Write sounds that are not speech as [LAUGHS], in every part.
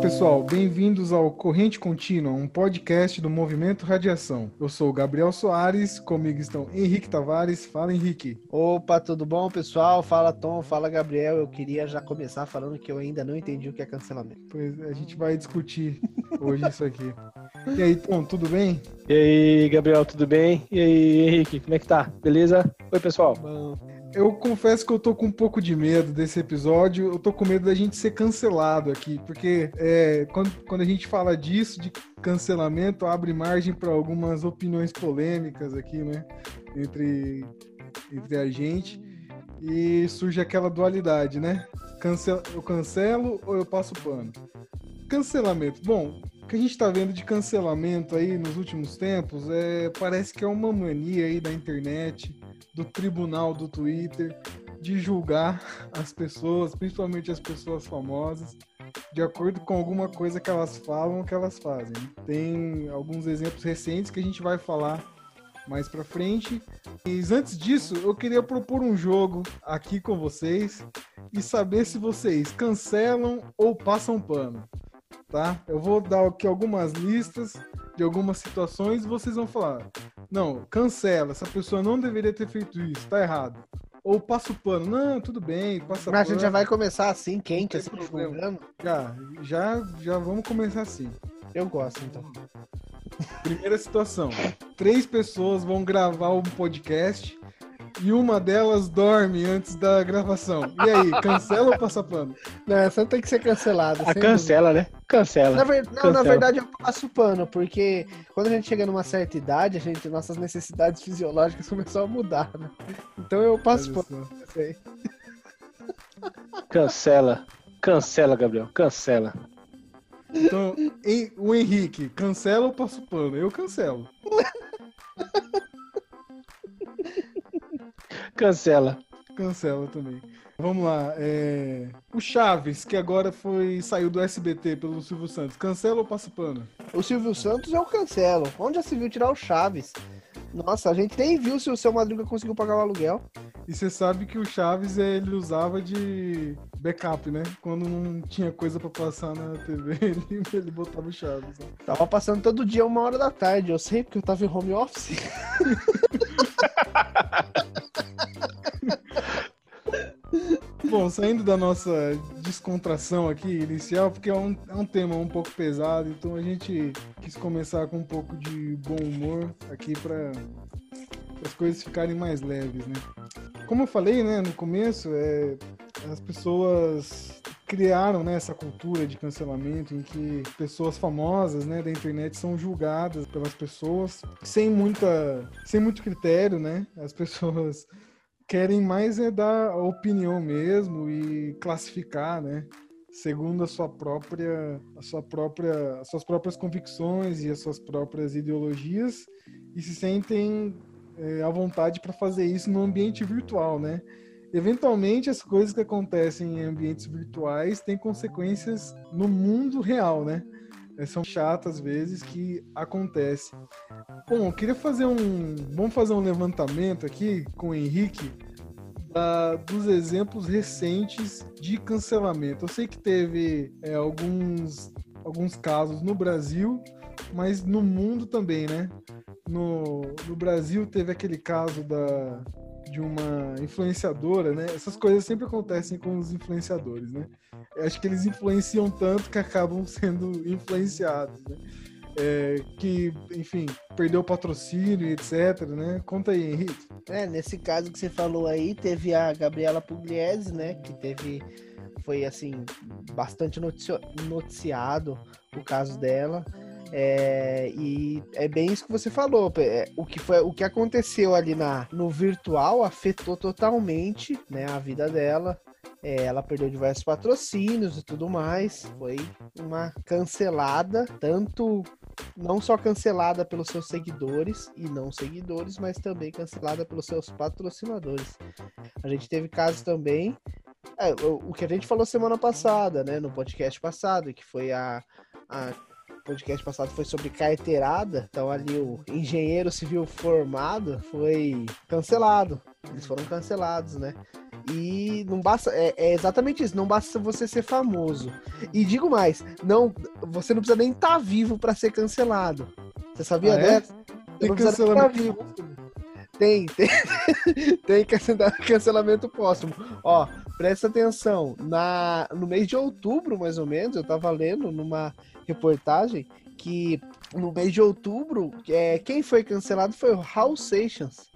pessoal, bem-vindos ao Corrente Contínua, um podcast do Movimento Radiação. Eu sou o Gabriel Soares, comigo estão Henrique Tavares. Fala, Henrique. Opa, tudo bom, pessoal? Fala, Tom. Fala, Gabriel. Eu queria já começar falando que eu ainda não entendi o que é cancelamento. Pois a gente vai discutir hoje isso aqui. E aí, Tom, tudo bem? E aí, Gabriel, tudo bem? E aí, Henrique, como é que tá? Beleza? Oi, pessoal. Bom. Eu confesso que eu tô com um pouco de medo desse episódio. Eu tô com medo da gente ser cancelado aqui, porque é, quando, quando a gente fala disso, de cancelamento, abre margem para algumas opiniões polêmicas aqui, né? Entre, entre a gente. E surge aquela dualidade, né? Cancel, eu cancelo ou eu passo pano? Cancelamento. Bom, o que a gente está vendo de cancelamento aí nos últimos tempos é parece que é uma mania aí da internet do tribunal do Twitter de julgar as pessoas, principalmente as pessoas famosas, de acordo com alguma coisa que elas falam ou que elas fazem. Tem alguns exemplos recentes que a gente vai falar mais para frente. Mas antes disso, eu queria propor um jogo aqui com vocês e saber se vocês cancelam ou passam pano, tá? Eu vou dar aqui algumas listas de algumas situações e vocês vão falar: não, cancela, essa pessoa não deveria ter feito isso, tá errado. Ou passa o pano, não, tudo bem, passa Mas a gente já vai começar assim, quente, assim, julgando? Já, já, já vamos começar assim. Eu gosto, então. Primeira situação: três pessoas vão gravar um podcast e uma delas dorme antes da gravação. E aí, cancela ou passa pano? Não, essa tem que ser cancelada. A cancela, dúvida. né? Cancela. Na, ver... Não, cancela. na verdade eu passo pano, porque quando a gente chega numa certa idade, a gente, nossas necessidades fisiológicas [LAUGHS] começam a mudar, né? Então eu passo pano. Cancela. Cancela, Gabriel. Cancela. Então, o Henrique, cancela ou passo pano? Eu cancelo. Cancela. Cancela também. Vamos lá. É... O Chaves, que agora foi saiu do SBT pelo Silvio Santos. Cancela ou passa pano? O Silvio Santos eu cancelo. Onde já se viu tirar o Chaves? Nossa, a gente nem viu se o seu Madruga conseguiu pagar o aluguel. E você sabe que o Chaves ele usava de backup, né? Quando não tinha coisa para passar na TV, [LAUGHS] ele, ele botava o Chaves. Né? Tava passando todo dia uma hora da tarde. Eu sei porque eu tava em home office. [LAUGHS] Bom, saindo da nossa descontração aqui inicial, porque é um, é um tema um pouco pesado, então a gente quis começar com um pouco de bom humor aqui para as coisas ficarem mais leves, né? Como eu falei, né, no começo, é, as pessoas criaram né, essa cultura de cancelamento em que pessoas famosas né, da internet são julgadas pelas pessoas sem muita sem muito critério, né? As pessoas querem mais é dar opinião mesmo e classificar, né? Segundo a sua própria, a sua própria, as suas próprias convicções e as suas próprias ideologias e se sentem é, à vontade para fazer isso no ambiente virtual, né? Eventualmente, as coisas que acontecem em ambientes virtuais têm consequências no mundo real, né? É, são chatas às vezes que acontece. Bom, eu queria fazer um. Vamos fazer um levantamento aqui com o Henrique da, dos exemplos recentes de cancelamento. Eu sei que teve é, alguns, alguns casos no Brasil, mas no mundo também, né? No, no Brasil teve aquele caso da, de uma influenciadora, né? Essas coisas sempre acontecem com os influenciadores, né? Eu acho que eles influenciam tanto que acabam [LAUGHS] sendo influenciados, né? É, que, enfim, perdeu o patrocínio, etc, né? Conta aí, Henrique. É, nesse caso que você falou aí, teve a Gabriela Pugliese, né? Que teve, foi, assim, bastante noticiado o caso dela. É, e é bem isso que você falou. É, o que foi, o que aconteceu ali na, no virtual afetou totalmente, né, a vida dela. É, ela perdeu diversos patrocínios e tudo mais. Foi uma cancelada, tanto não só cancelada pelos seus seguidores e não seguidores, mas também cancelada pelos seus patrocinadores. A gente teve casos também. É, o, que a gente falou semana passada, né, no podcast passado, que foi a, a podcast passado foi sobre carteirada, então ali o engenheiro civil formado foi cancelado. Eles foram cancelados, né? E não basta. É, é, exatamente isso. Não basta você ser famoso. E digo mais, não, você não precisa nem estar tá vivo para ser cancelado. Você sabia ah, é? dessa? Tem cancelamento tá vivo. Tem, tem, [LAUGHS] tem cancelamento póstumo. Ó, presta atenção. Na, no mês de outubro, mais ou menos, eu tava lendo numa reportagem que no mês de outubro, é, quem foi cancelado foi o Hal Seixas.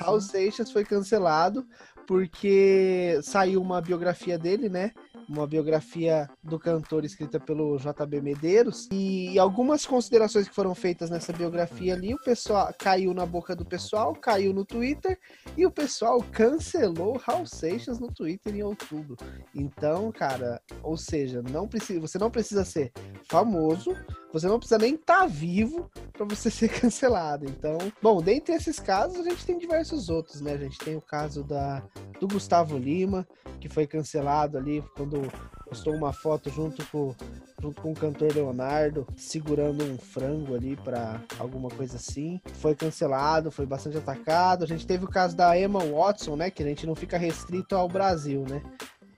Hal Seixas foi cancelado porque saiu uma biografia dele, né? Uma biografia do cantor escrita pelo JB Medeiros e algumas considerações que foram feitas nessa biografia ali, o pessoal caiu na boca do pessoal, caiu no Twitter e o pessoal cancelou Raul Seixas no Twitter em outubro. Então, cara, ou seja, não precisa, você não precisa ser famoso, você não precisa nem estar tá vivo para você [LAUGHS] ser cancelado. Então, bom, dentre esses casos, a gente tem diversos outros, né? A gente tem o caso da, do Gustavo Lima, que foi cancelado ali quando postou uma foto junto com, junto com o cantor Leonardo, segurando um frango ali para alguma coisa assim. Foi cancelado, foi bastante atacado. A gente teve o caso da Emma Watson, né? Que a gente não fica restrito ao Brasil, né?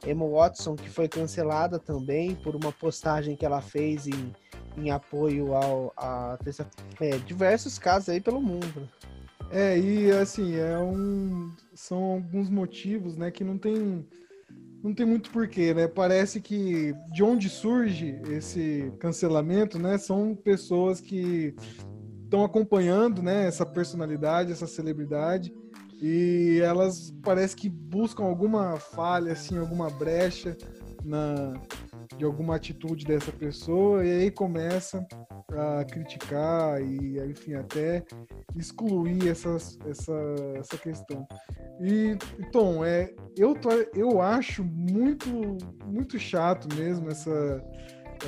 Emma Watson, que foi cancelada também por uma postagem que ela fez em, em apoio ao, a é, diversos casos aí pelo mundo. É, e assim, é um, são alguns motivos, né, que não tem não tem muito porquê, né? Parece que de onde surge esse cancelamento, né? São pessoas que estão acompanhando, né? Essa personalidade, essa celebridade e elas parece que buscam alguma falha, assim, alguma brecha na de alguma atitude dessa pessoa e aí começa a criticar e enfim até excluir essas, essa, essa questão. E Tom é eu tô, eu acho muito muito chato mesmo essa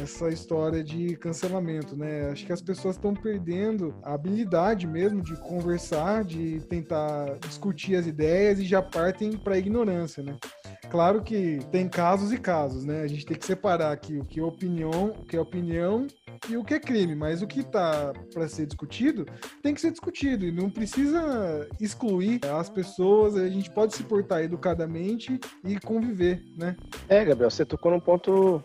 essa história de cancelamento, né? Acho que as pessoas estão perdendo a habilidade mesmo de conversar, de tentar discutir as ideias e já partem para a ignorância, né? Claro que tem casos e casos, né? A gente tem que separar aqui o que é opinião, o que é opinião e o que é crime, mas o que está para ser discutido tem que ser discutido e não precisa excluir as pessoas, a gente pode se portar educadamente e conviver, né? É, Gabriel, você tocou num ponto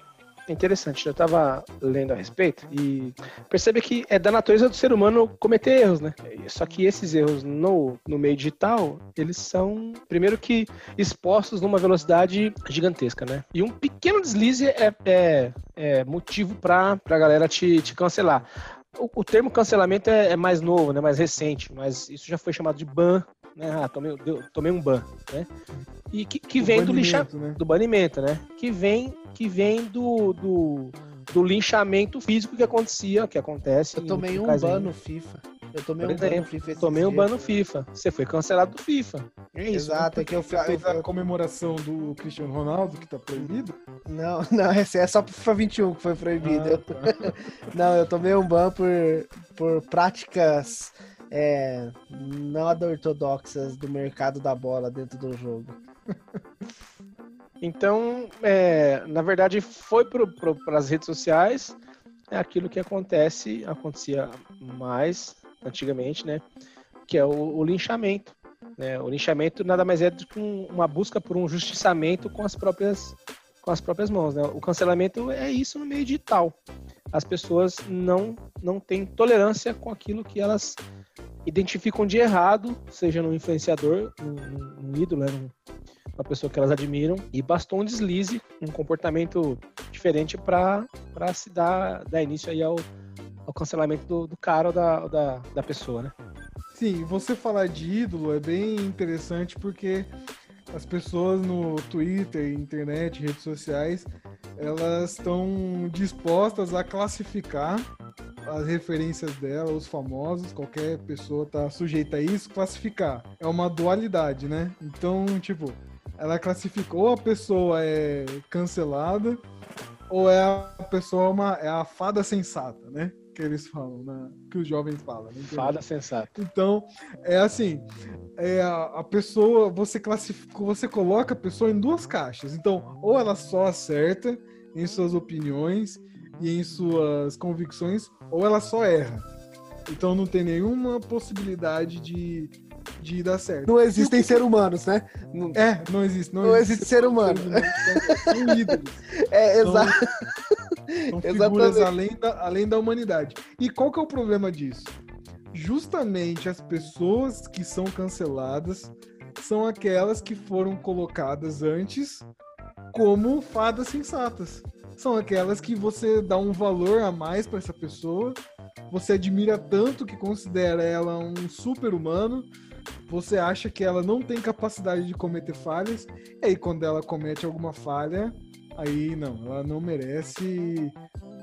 interessante. Eu estava lendo a respeito e percebe que é da natureza do ser humano cometer erros, né? Só que esses erros no, no meio digital, eles são, primeiro que expostos numa velocidade gigantesca, né? E um pequeno deslize é, é, é motivo para a galera te, te cancelar. O, o, termo cancelamento é, é, mais novo, né, mais recente, mas isso já foi chamado de ban, né? Ah, tomei, deu, tomei um ban, né? E que, que vem do linchamento, né? do banimento, né? Que vem que vem do, do, do linchamento físico que acontecia, que acontece. Eu tomei um ban no FIFA. Eu tomei um ban no FIFA. Tomei um ban no FIFA. Você foi cancelado do FIFA. É isso. Exato, é que eu fiz a comemoração do Cristiano Ronaldo, que tá proibido? Não, [LAUGHS] não, esse é só pro FIFA 21 que foi proibido. Ah, tá. [LAUGHS] não, eu tomei um ban por, por práticas é, não ortodoxas do mercado da bola dentro do jogo. Então, é, na verdade, foi para as redes sociais é aquilo que acontece, acontecia mais antigamente, né? Que é o, o linchamento. Né? O linchamento nada mais é do que uma busca por um justiçamento com as próprias com as próprias mãos. Né? O cancelamento é isso no meio digital. As pessoas não, não têm tolerância com aquilo que elas identificam de errado, seja no influenciador, um ídolo, né? uma pessoa que elas admiram, e bastou um deslize, um comportamento diferente para se dar, dar início aí ao, ao cancelamento do, do cara ou da, da, da pessoa, né? Sim, você falar de ídolo é bem interessante porque as pessoas no Twitter, internet, redes sociais, elas estão dispostas a classificar as referências dela, os famosos, qualquer pessoa tá sujeita a isso, classificar. É uma dualidade, né? Então, tipo, ela classificou a pessoa é cancelada ou é a pessoa uma é a fada sensata, né? Que eles falam, né? que os jovens falam. Né? Fada sensata. Então, é assim, é a, a pessoa, você classifica, você coloca a pessoa em duas caixas. Então, ou ela só acerta em suas opiniões e em suas convicções, ou ela só erra. Então não tem nenhuma possibilidade de de dar certo. Não existem seres humanos, né? Não, é, não existe. Não, não existe, ser humano. São ídolos. [LAUGHS] É, exato. São, figuras além da, além da humanidade. E qual que é o problema disso? Justamente as pessoas que são canceladas são aquelas que foram colocadas antes como fadas sensatas. São aquelas que você dá um valor a mais para essa pessoa, você admira tanto que considera ela um super-humano, você acha que ela não tem capacidade de cometer falhas, e aí quando ela comete alguma falha, aí não, ela não merece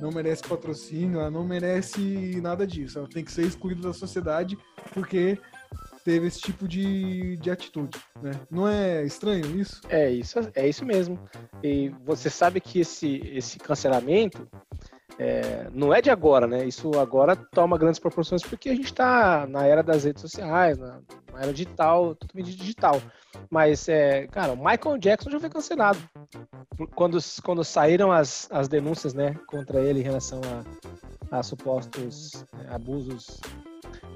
não merece patrocínio, ela não merece nada disso. Ela tem que ser excluída da sociedade porque teve esse tipo de, de atitude, né? Não é estranho isso? É isso, é isso mesmo. E você sabe que esse, esse cancelamento é, não é de agora, né? Isso agora toma grandes proporções porque a gente está na era das redes sociais, na, na era digital, totalmente digital. Mas, é, cara, o Michael Jackson já foi cancelado. Quando, quando saíram as, as denúncias né, contra ele em relação a, a supostos é, abusos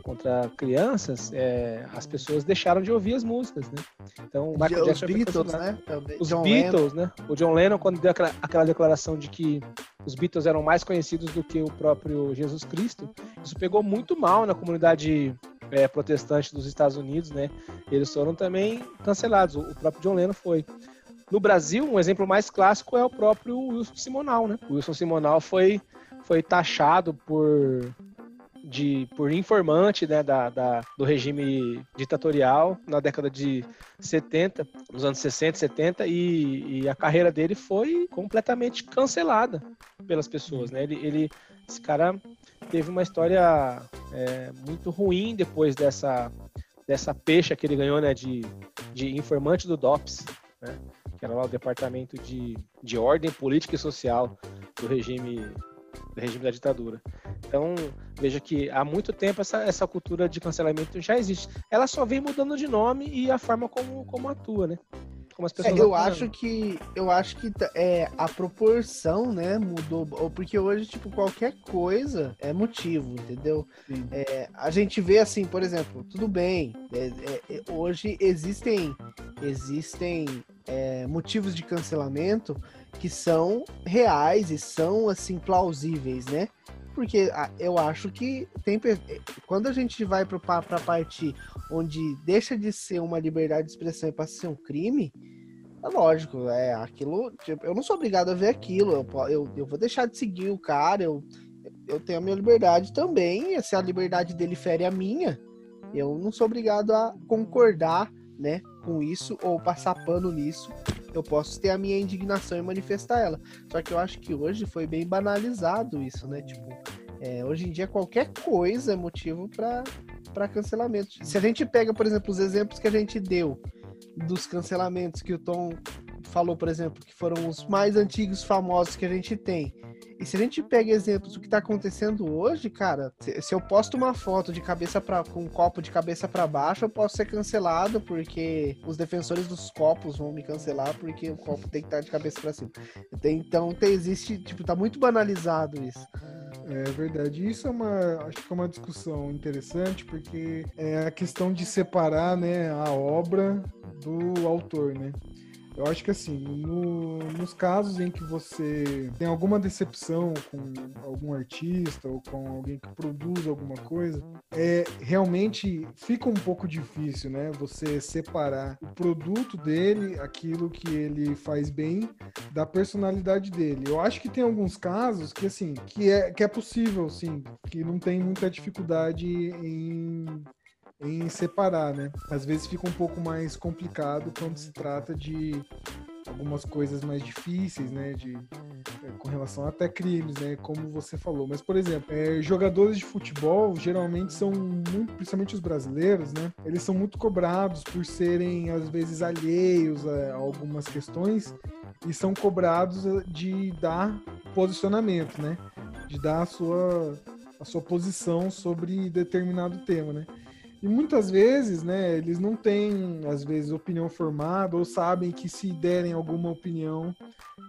contra crianças, é, as pessoas deixaram de ouvir as músicas, né? Então, o Michael Jackson os Beatles, né? Os John Beatles, Lennon. né? O John Lennon, quando deu aquela, aquela, declaração de que os Beatles eram mais conhecidos do que o próprio Jesus Cristo, isso pegou muito mal na comunidade é, protestante dos Estados Unidos, né? Eles foram também cancelados. O próprio John Lennon foi. No Brasil, um exemplo mais clássico é o próprio Wilson Simonal, né? O Wilson Simonal foi, foi taxado por de, por informante né, da, da, do regime ditatorial na década de 70, nos anos 60, 70, e, e a carreira dele foi completamente cancelada pelas pessoas. Né? Ele, ele, esse cara teve uma história é, muito ruim depois dessa, dessa pecha que ele ganhou né, de, de informante do DOPS, né? que era lá o Departamento de, de Ordem Política e Social do regime, regime da ditadura. Então, veja que há muito tempo essa, essa cultura de cancelamento já existe. Ela só vem mudando de nome e a forma como, como atua, né? Como as pessoas é, eu acho que eu acho que é, a proporção, né, mudou. Porque hoje, tipo, qualquer coisa é motivo, entendeu? É, a gente vê assim, por exemplo, tudo bem. É, é, é hoje existem existem motivos de cancelamento que são reais e são assim plausíveis, né? porque ah, eu acho que tem quando a gente vai para a parte onde deixa de ser uma liberdade de expressão e passa a ser um crime, é lógico, é aquilo. Tipo, eu não sou obrigado a ver aquilo, eu, eu, eu vou deixar de seguir o cara, eu, eu tenho a minha liberdade também, e se a liberdade dele fere a minha, eu não sou obrigado a concordar né, com isso ou passar pano nisso eu posso ter a minha indignação e manifestar ela. Só que eu acho que hoje foi bem banalizado isso, né? Tipo, é, hoje em dia qualquer coisa é motivo para cancelamento. Se a gente pega, por exemplo, os exemplos que a gente deu dos cancelamentos que o Tom falou, por exemplo, que foram os mais antigos famosos que a gente tem. E se a gente pega exemplos do que está acontecendo hoje, cara, se, se, eu posto uma foto de cabeça para com um copo de cabeça para baixo, eu posso ser cancelado porque os defensores dos copos vão me cancelar porque o copo tem que estar tá de cabeça para cima. Então, tem, existe, tipo, tá muito banalizado isso. É verdade. Isso é uma, acho que é uma discussão interessante porque é a questão de separar, né, a obra do autor, né? Eu acho que assim, no, nos casos em que você tem alguma decepção com algum artista ou com alguém que produz alguma coisa, é realmente fica um pouco difícil, né? Você separar o produto dele, aquilo que ele faz bem, da personalidade dele. Eu acho que tem alguns casos que assim, que é, que é possível, sim, que não tem muita dificuldade em em separar, né? Às vezes fica um pouco mais complicado quando se trata de algumas coisas mais difíceis, né, de é, com relação até crimes, né, como você falou. Mas por exemplo, é, jogadores de futebol geralmente são muito, principalmente os brasileiros, né, eles são muito cobrados por serem às vezes alheios a, algumas questões e são cobrados de dar posicionamento, né, de dar a sua a sua posição sobre determinado tema, né? E muitas vezes, né, eles não têm, às vezes, opinião formada ou sabem que se derem alguma opinião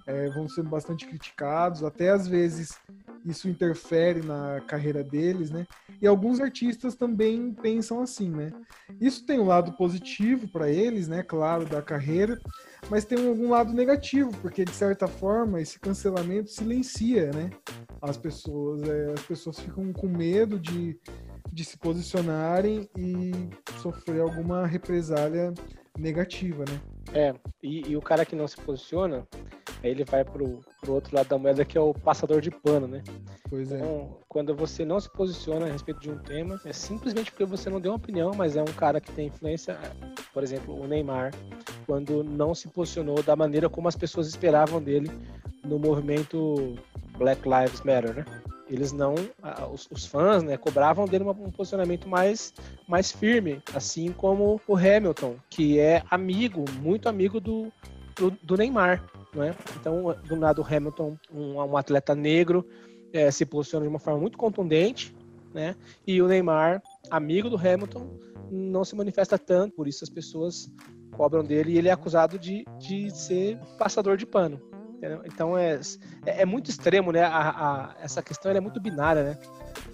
é, vão ser bastante criticados, até às vezes isso interfere na carreira deles, né? E alguns artistas também pensam assim, né? Isso tem um lado positivo para eles, né? Claro, da carreira, mas tem algum lado negativo, porque de certa forma esse cancelamento silencia, né? As pessoas, é, as pessoas ficam com medo de, de se posicionarem e sofrer alguma represália negativa, né? É, e, e o cara que não se posiciona, Aí ele vai pro, pro outro lado da moeda que é o passador de pano, né? Pois é. Então, quando você não se posiciona a respeito de um tema, é simplesmente porque você não deu uma opinião, mas é um cara que tem influência, por exemplo, o Neymar, quando não se posicionou da maneira como as pessoas esperavam dele no movimento Black Lives Matter, né? Eles não, os, os fãs, né, cobravam dele um posicionamento mais, mais firme, assim como o Hamilton, que é amigo, muito amigo do, do, do Neymar. Né? Então, do lado Hamilton, um, um atleta negro, é, se posiciona de uma forma muito contundente, né? E o Neymar, amigo do Hamilton, não se manifesta tanto, por isso as pessoas cobram dele e ele é acusado de, de ser passador de pano. Entendeu? Então é, é, é, muito extremo, né? A, a, essa questão é muito binária, né?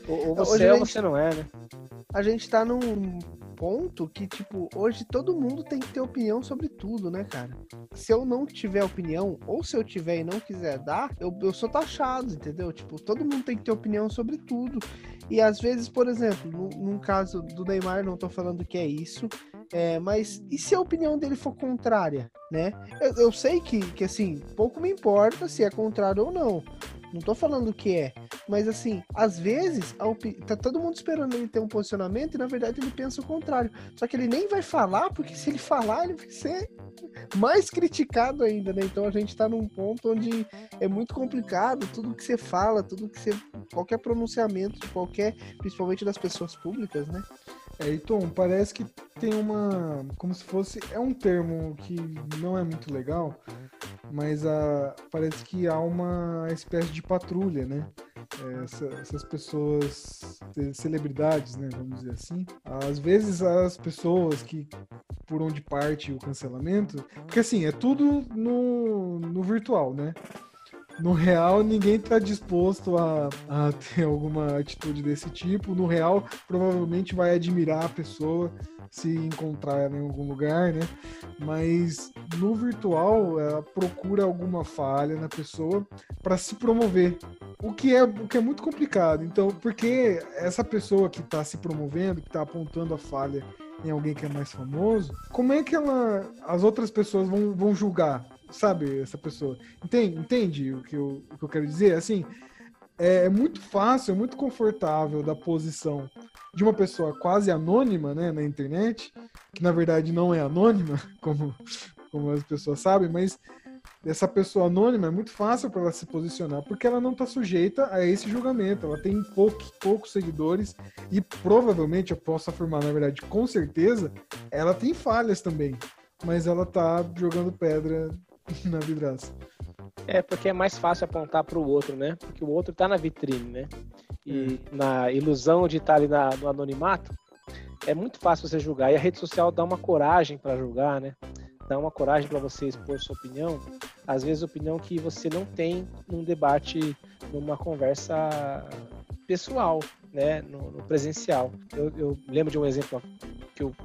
Ou, ou você é ou você não é, né? A gente tá num ponto que, tipo, hoje todo mundo tem que ter opinião sobre tudo, né, cara? Se eu não tiver opinião, ou se eu tiver e não quiser dar, eu, eu sou taxado, entendeu? Tipo, todo mundo tem que ter opinião sobre tudo. E às vezes, por exemplo, no, num caso do Neymar, não tô falando que é isso, é, mas e se a opinião dele for contrária, né? Eu, eu sei que, que, assim, pouco me importa se é contrário ou não. Não tô falando que é. Mas assim, às vezes, tá todo mundo esperando ele ter um posicionamento e na verdade ele pensa o contrário. Só que ele nem vai falar, porque se ele falar, ele vai ser mais criticado ainda, né? Então a gente tá num ponto onde é muito complicado tudo que você fala, tudo que você. Qualquer pronunciamento de qualquer, principalmente das pessoas públicas, né? É, e Tom, parece que tem uma. como se fosse. É um termo que não é muito legal, mas a, parece que há uma espécie de patrulha, né? É, essa, essas pessoas, celebridades, né? Vamos dizer assim. Às vezes as pessoas que por onde parte o cancelamento, porque assim, é tudo no, no virtual, né? No real, ninguém está disposto a, a ter alguma atitude desse tipo. No real, provavelmente vai admirar a pessoa se encontrar em algum lugar, né? Mas no virtual, ela procura alguma falha na pessoa para se promover. O que, é, o que é muito complicado. Então, porque essa pessoa que está se promovendo, que está apontando a falha em alguém que é mais famoso, como é que ela, as outras pessoas vão, vão julgar? sabe, essa pessoa. Entende, entende o, que eu, o que eu quero dizer? Assim, é, é muito fácil, é muito confortável da posição de uma pessoa quase anônima, né, na internet, que na verdade não é anônima, [LAUGHS] como, como as pessoas sabem, mas essa pessoa anônima é muito fácil para ela se posicionar, porque ela não está sujeita a esse julgamento. Ela tem poucos, poucos seguidores e provavelmente, eu posso afirmar, na verdade, com certeza, ela tem falhas também. Mas ela tá jogando pedra [LAUGHS] na vidraça. É, porque é mais fácil apontar para o outro, né? Porque o outro está na vitrine, né? E é. na ilusão de estar tá ali na, no anonimato, é muito fácil você julgar. E a rede social dá uma coragem para julgar, né? Dá uma coragem para você expor sua opinião. Às vezes, opinião que você não tem num debate, numa conversa pessoal, né? No, no presencial. Eu, eu, lembro de um exemplo que eu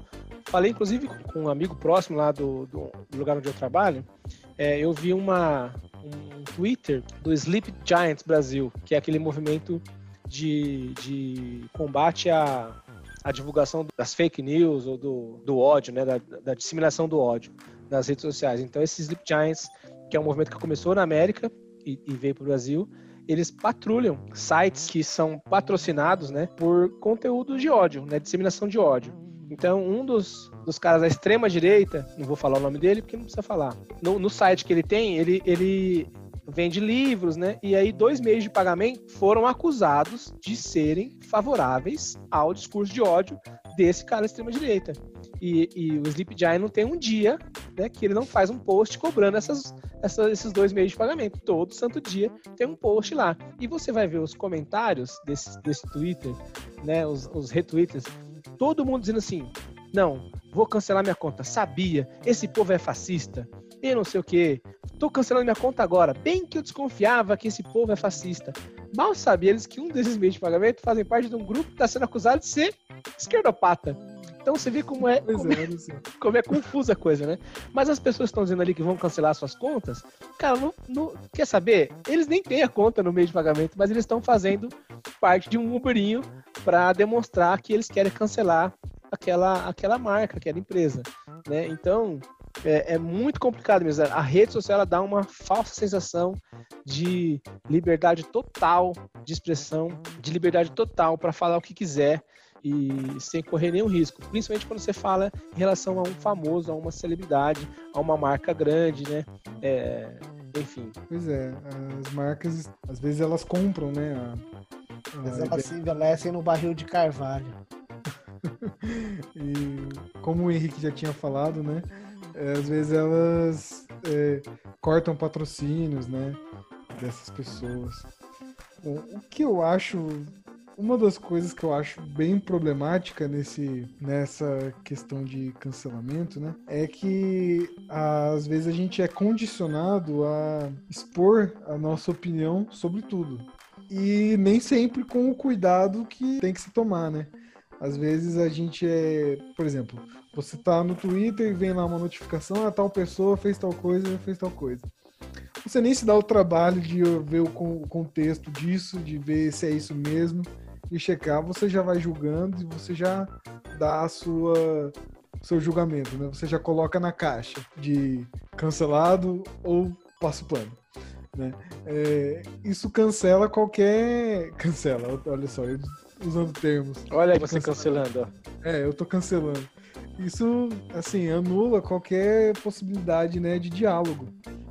falei, inclusive, com um amigo próximo lá do, do lugar onde eu trabalho é, eu vi uma, um Twitter do Sleep Giants Brasil, que é aquele movimento de, de combate à, à divulgação das fake news ou do, do ódio, né, da, da disseminação do ódio nas redes sociais. Então, esse Sleep Giants, que é um movimento que começou na América e, e veio para o Brasil, eles patrulham sites que são patrocinados né, por conteúdo de ódio, né, disseminação de ódio. Então, um dos, dos caras da extrema direita, não vou falar o nome dele porque não precisa falar. No, no site que ele tem, ele, ele vende livros, né? E aí, dois meios de pagamento foram acusados de serem favoráveis ao discurso de ódio desse cara da extrema direita. E, e o Sleep Giant não tem um dia né, que ele não faz um post cobrando essas, esses dois meios de pagamento. Todo santo dia tem um post lá. E você vai ver os comentários desse, desse Twitter, né, os, os retweets todo mundo dizendo assim: não, vou cancelar minha conta. Sabia, esse povo é fascista. E não sei o que. Tô cancelando minha conta agora. Bem que eu desconfiava que esse povo é fascista. Mal sabem eles que um desses meios de pagamento fazem parte de um grupo que está sendo acusado de ser esquerdopata. Então você vê como é, como é, como é confusa a coisa, né? Mas as pessoas estão dizendo ali que vão cancelar suas contas, cara, não, não, quer saber? Eles nem têm a conta no meio de pagamento, mas eles estão fazendo parte de um Uberinho para demonstrar que eles querem cancelar aquela, aquela marca, aquela empresa, né? Então, é, é, muito complicado mesmo. A rede social ela dá uma falsa sensação de liberdade total de expressão, de liberdade total para falar o que quiser e sem correr nenhum risco. Principalmente quando você fala em relação a um famoso, a uma celebridade, a uma marca grande, né? É, enfim. Pois é, as marcas, às vezes elas compram, né? A, a Mas elas se envelhecem no barril de carvalho. [LAUGHS] e como o Henrique já tinha falado, né? É, às vezes elas é, cortam patrocínios, né? Dessas pessoas. Bom, o que eu acho uma das coisas que eu acho bem problemática nesse, nessa questão de cancelamento, né, é que às vezes a gente é condicionado a expor a nossa opinião sobre tudo. E nem sempre com o cuidado que tem que se tomar, né? Às vezes a gente é, por exemplo, você tá no Twitter e vem lá uma notificação, a ah, tal pessoa fez tal coisa, fez tal coisa. Você nem se dá o trabalho de ver o contexto disso, de ver se é isso mesmo e checar, você já vai julgando e você já dá a sua seu julgamento, né? Você já coloca na caixa de cancelado ou passo pano. Né? É, isso cancela qualquer. Cancela, olha só, eu usando termos. Olha você cancelando. É, eu tô cancelando. Isso, assim, anula qualquer possibilidade né, de diálogo.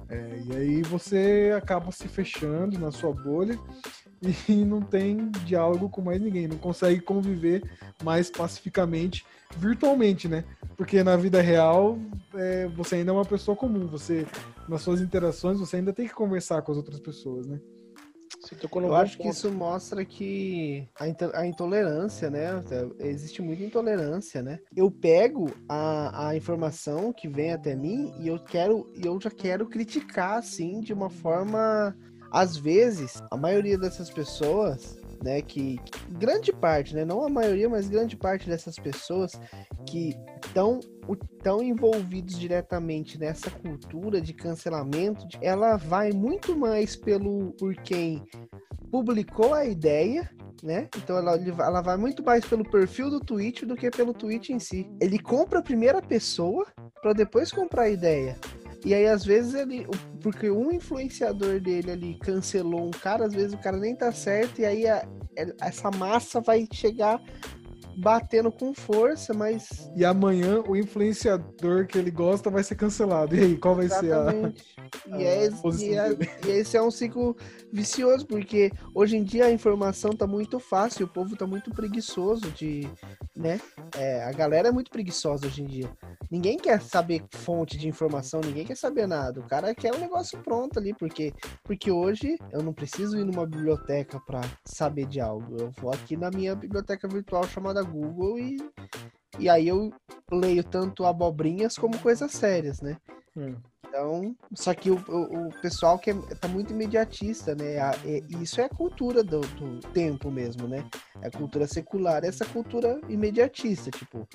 É, e aí você acaba se fechando na sua bolha [LAUGHS] e não tem diálogo com mais ninguém, não consegue conviver mais pacificamente virtualmente, né? Porque na vida real é, você ainda é uma pessoa comum, você nas suas interações você ainda tem que conversar com as outras pessoas, né? Eu acho que isso mostra que a, intolerância, né? Existe muita intolerância, né? Eu pego a, a informação que vem até mim e eu quero, eu já quero criticar assim de uma forma às vezes, a maioria dessas pessoas, né, que grande parte, né, não a maioria, mas grande parte dessas pessoas que estão tão envolvidos diretamente nessa cultura de cancelamento, ela vai muito mais pelo por quem publicou a ideia, né? Então ela, ela vai muito mais pelo perfil do tweet do que pelo tweet em si. Ele compra a primeira pessoa para depois comprar a ideia. E aí, às vezes, ele. Porque um influenciador dele ali cancelou um cara, às vezes o cara nem tá certo, e aí a, essa massa vai chegar batendo com força, mas. E amanhã o influenciador que ele gosta vai ser cancelado. E aí, qual vai Exatamente. ser a. [LAUGHS] E, é, e, é, e esse é um ciclo vicioso, porque hoje em dia a informação tá muito fácil, o povo tá muito preguiçoso de. Né? É, a galera é muito preguiçosa hoje em dia. Ninguém quer saber fonte de informação, ninguém quer saber nada. O cara quer um negócio pronto ali, porque, porque hoje eu não preciso ir numa biblioteca para saber de algo. Eu vou aqui na minha biblioteca virtual chamada Google e, e aí eu leio tanto abobrinhas como coisas sérias, né? Hum. Então, só que o, o, pessoal que é, tá muito imediatista, né? A, é, isso é a cultura do, do, tempo mesmo, né? É a cultura secular, essa cultura imediatista, tipo,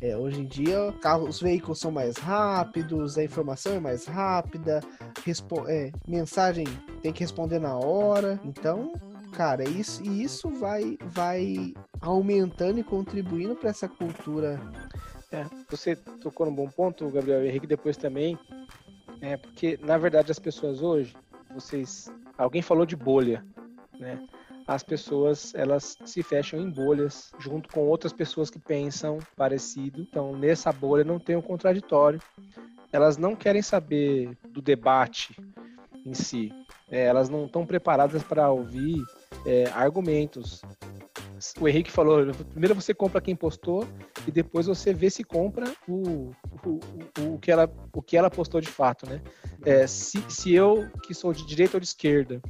é, hoje em dia carros, os veículos são mais rápidos, a informação é mais rápida, é, mensagem tem que responder na hora, então cara, isso, e isso vai, vai aumentando e contribuindo para essa cultura. É, você tocou num bom ponto, Gabriel Henrique, depois também, é, porque na verdade as pessoas hoje, vocês, alguém falou de bolha, né? As pessoas elas se fecham em bolhas junto com outras pessoas que pensam parecido. Então nessa bolha não tem um contraditório. Elas não querem saber do debate em si. É, elas não estão preparadas para ouvir é, argumentos. O Henrique falou: primeiro você compra quem postou e depois você vê se compra o, o, o, o que, ela, o que ela postou de fato, né? É, se, se eu, que sou de direita ou de esquerda,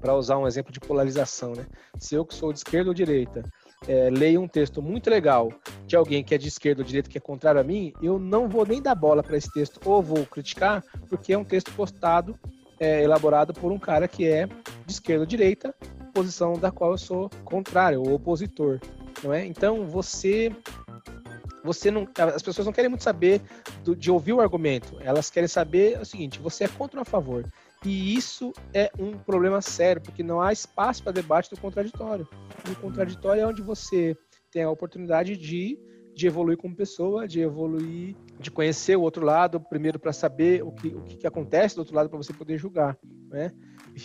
para usar um exemplo de polarização, né? Se eu que sou de esquerda ou direita, é, leio um texto muito legal de alguém que é de esquerda ou direita que é contrário a mim, eu não vou nem dar bola para esse texto ou vou criticar, porque é um texto postado é elaborado por um cara que é de esquerda ou direita, posição da qual eu sou contrário, ou opositor, não é? Então você você não, as pessoas não querem muito saber do, de ouvir o argumento, elas querem saber o seguinte: você é contra ou a favor? E isso é um problema sério, porque não há espaço para debate do contraditório. E o contraditório é onde você tem a oportunidade de, de evoluir como pessoa, de evoluir, de conhecer o outro lado, primeiro para saber o que, o que acontece do outro lado para você poder julgar. Né?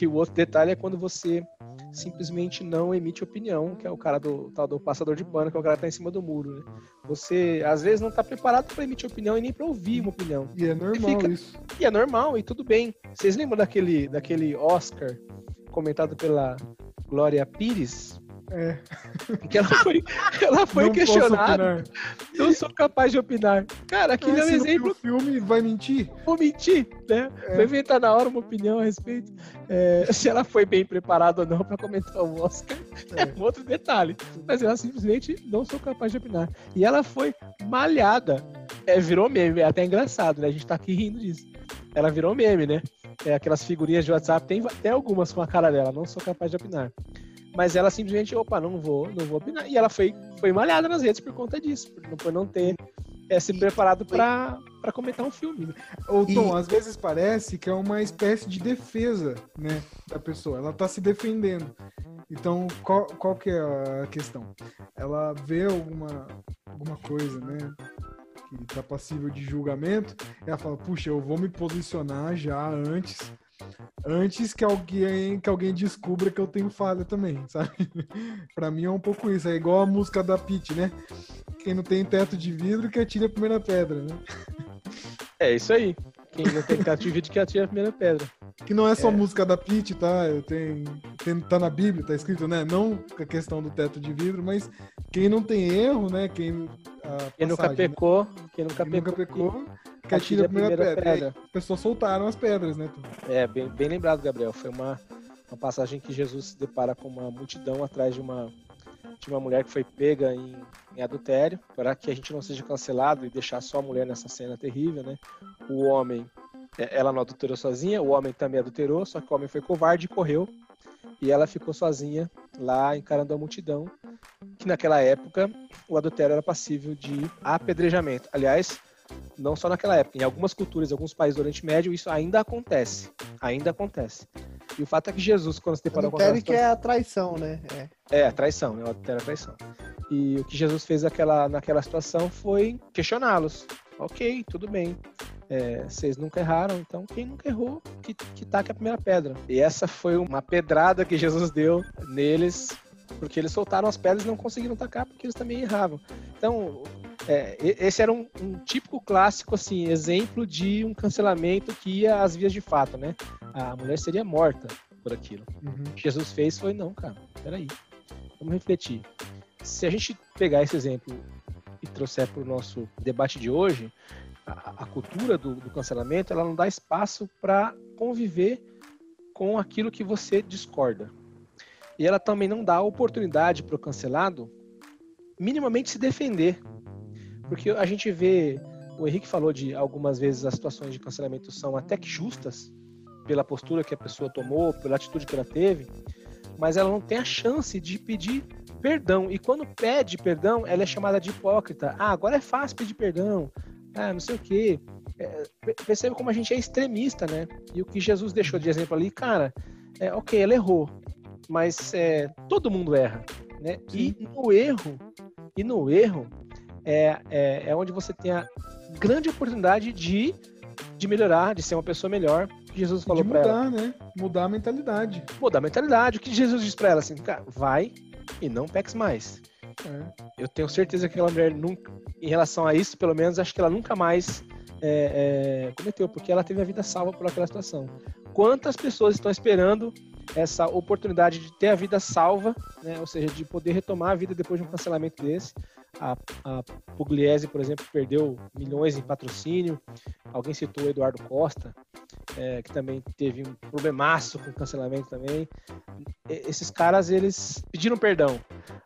E o outro detalhe é quando você simplesmente não emite opinião, que é o cara do tal do passador de pano, que é o cara que tá em cima do muro, né? Você às vezes não tá preparado para emitir opinião e nem para ouvir uma opinião. E é normal fica... isso. E é normal e tudo bem. Vocês lembram daquele daquele Oscar comentado pela Glória Pires? É. [LAUGHS] Porque ela foi, ela foi não questionada. Não sou capaz de opinar. Cara, aquele é, é um exemplo. O filme vai mentir? Vou mentir, né? É. Vou inventar na hora uma opinião a respeito. É, se ela foi bem preparada ou não para comentar o Oscar, é. é um outro detalhe. Mas ela simplesmente não sou capaz de opinar. E ela foi malhada. É, virou meme, é até engraçado, né? A gente tá aqui rindo disso. Ela virou meme, né? É, aquelas figurinhas de WhatsApp, tem, tem algumas com a cara dela, não sou capaz de opinar mas ela simplesmente, opa, não vou, não vou opinar. E ela foi, foi malhada nas redes por conta disso, por não ter é, se preparado para comentar um filme. Né? Ou, Tom, e... às vezes parece que é uma espécie de defesa, né, da pessoa. Ela tá se defendendo. Então, qual, qual que é a questão? Ela vê alguma, alguma coisa, né, que tá passível de julgamento, ela fala, puxa, eu vou me posicionar já antes antes que alguém que alguém descubra que eu tenho falha também, sabe? [LAUGHS] para mim é um pouco isso, é igual a música da Pete, né? Quem não tem teto de vidro que atire a primeira pedra, né? [LAUGHS] É isso aí. Quem não tem teto de vidro que atire a primeira pedra. Que não é só é. música da Pete, tá? Eu tenho, tem, tá na Bíblia, tá escrito, né? Não a questão do teto de vidro, mas quem não tem erro, né? Quem, passagem, quem nunca pecou, né? quem nunca quem pecou, nunca pecou que atira a primeira, primeira pedra. pedra. As pessoas soltaram as pedras, né? É, bem, bem lembrado, Gabriel. Foi uma, uma passagem que Jesus se depara com uma multidão atrás de uma, de uma mulher que foi pega em, em adultério, para que a gente não seja cancelado e deixar só a mulher nessa cena terrível, né? O homem, é, ela não adulterou sozinha, o homem também adulterou, só que o homem foi covarde e correu, e ela ficou sozinha lá encarando a multidão, que naquela época o adultério era passível de apedrejamento. Aliás, não só naquela época, em algumas culturas, em alguns países do Oriente Médio, isso ainda acontece. Ainda acontece. E o fato é que Jesus, quando se deparou com aquela que é a traição, né? É, é a traição, né? Adultério é a traição. E o que Jesus fez naquela, naquela situação foi questioná-los. Ok, tudo bem. É, vocês nunca erraram, então quem nunca errou, que, que taque a primeira pedra. E essa foi uma pedrada que Jesus deu neles, porque eles soltaram as pedras e não conseguiram tacar, porque eles também erravam. Então, é, esse era um, um, típico clássico, assim, exemplo de um cancelamento que ia às vias de fato, né? A mulher seria morta por aquilo. Uhum. O que Jesus fez foi, não, cara, peraí, vamos refletir. Se a gente pegar esse exemplo e trouxer para o nosso debate de hoje, a, a cultura do, do cancelamento, ela não dá espaço para conviver com aquilo que você discorda. E ela também não dá oportunidade para o cancelado minimamente se defender porque a gente vê, o Henrique falou de algumas vezes as situações de cancelamento são até que justas, pela postura que a pessoa tomou, pela atitude que ela teve, mas ela não tem a chance de pedir perdão. E quando pede perdão, ela é chamada de hipócrita. Ah, agora é fácil pedir perdão. Ah, não sei o quê. É, percebe como a gente é extremista, né? E o que Jesus deixou de exemplo ali, cara, é, ok, ela errou, mas é, todo mundo erra, né? E no erro, e no erro, é, é, é onde você tem a grande oportunidade de, de melhorar, de ser uma pessoa melhor. Jesus falou para ela. Mudar, né? Mudar a mentalidade. Mudar a mentalidade. O que Jesus disse para ela assim, cara, vai e não peques mais. É. Eu tenho certeza que aquela mulher nunca, em relação a isso, pelo menos, acho que ela nunca mais é, é, cometeu, porque ela teve a vida salva por aquela situação. Quantas pessoas estão esperando essa oportunidade de ter a vida salva, né? ou seja, de poder retomar a vida depois de um cancelamento desse? A, a Pugliese, por exemplo, perdeu milhões em patrocínio. Alguém citou o Eduardo Costa, é, que também teve um problemaço com cancelamento também. Esses caras, eles pediram perdão,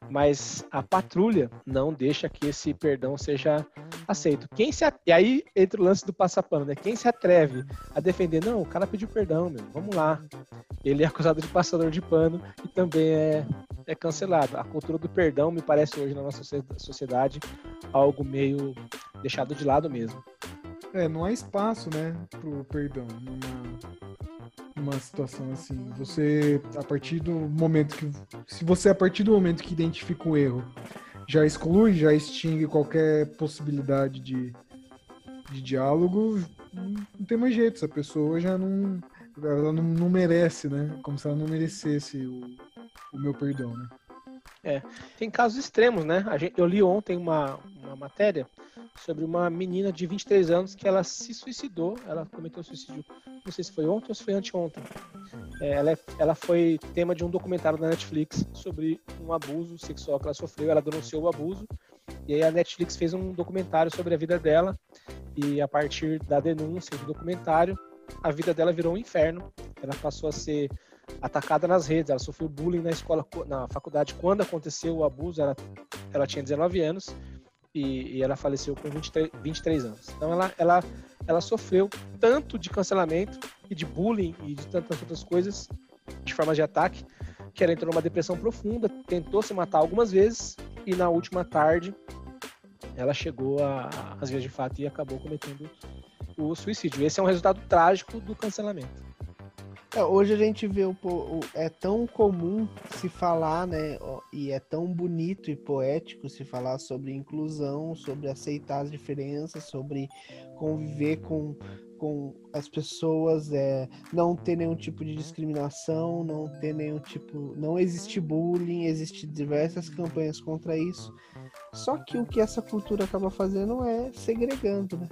mas a patrulha não deixa que esse perdão seja aceito. Quem se e aí entra o lance do passapano, né? Quem se atreve a defender, não, o cara pediu perdão, meu, vamos lá. Ele é acusado de passador de pano e também é, é cancelado. A cultura do perdão me parece hoje na nossa sociedade algo meio deixado de lado mesmo. É, não há espaço, né, pro perdão numa, numa situação assim. Você, a partir do momento que. Se você, a partir do momento que identifica um erro, já exclui, já extingue qualquer possibilidade de, de diálogo, não tem mais jeito. Essa pessoa já não. Ela não, não merece, né? Como se ela não merecesse o, o meu perdão, né? É, tem casos extremos, né? Gente, eu li ontem uma, uma matéria sobre uma menina de 23 anos que ela se suicidou, ela cometeu suicídio, não sei se foi ontem ou se foi anteontem. É, ela, é, ela foi tema de um documentário da Netflix sobre um abuso sexual que ela sofreu, ela denunciou o abuso, e aí a Netflix fez um documentário sobre a vida dela, e a partir da denúncia do documentário, a vida dela virou um inferno, ela passou a ser atacada nas redes, ela sofreu bullying na escola, na faculdade quando aconteceu o abuso, ela, ela tinha 19 anos e, e ela faleceu com 23, 23 anos. Então ela, ela, ela sofreu tanto de cancelamento e de bullying e de tantas outras coisas, de forma de ataque, que ela entrou numa depressão profunda, tentou se matar algumas vezes e na última tarde ela chegou às vias de fato e acabou cometendo o suicídio. Esse é um resultado trágico do cancelamento. É, hoje a gente vê o, o, é tão comum se falar, né? E é tão bonito e poético se falar sobre inclusão, sobre aceitar as diferenças, sobre conviver com, com as pessoas, é, não ter nenhum tipo de discriminação, não ter nenhum tipo, não existe bullying, existem diversas campanhas contra isso. Só que o que essa cultura acaba fazendo é segregando, né?